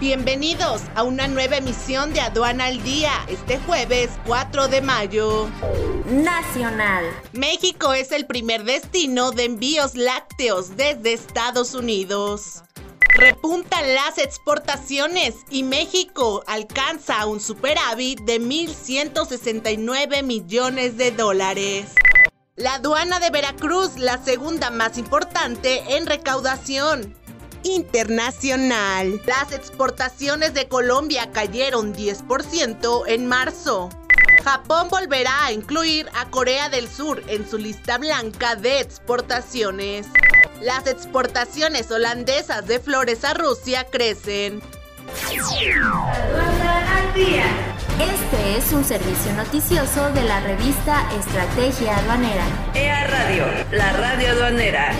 Bienvenidos a una nueva emisión de Aduana al Día, este jueves 4 de mayo. Nacional. México es el primer destino de envíos lácteos desde Estados Unidos. Repuntan las exportaciones y México alcanza un superávit de 1.169 millones de dólares. La aduana de Veracruz, la segunda más importante en recaudación, internacional. Las exportaciones de Colombia cayeron 10% en marzo. Japón volverá a incluir a Corea del Sur en su lista blanca de exportaciones. Las exportaciones holandesas de flores a Rusia crecen. Este es un servicio noticioso de la revista Estrategia Aduanera. EA Radio, la radio aduanera.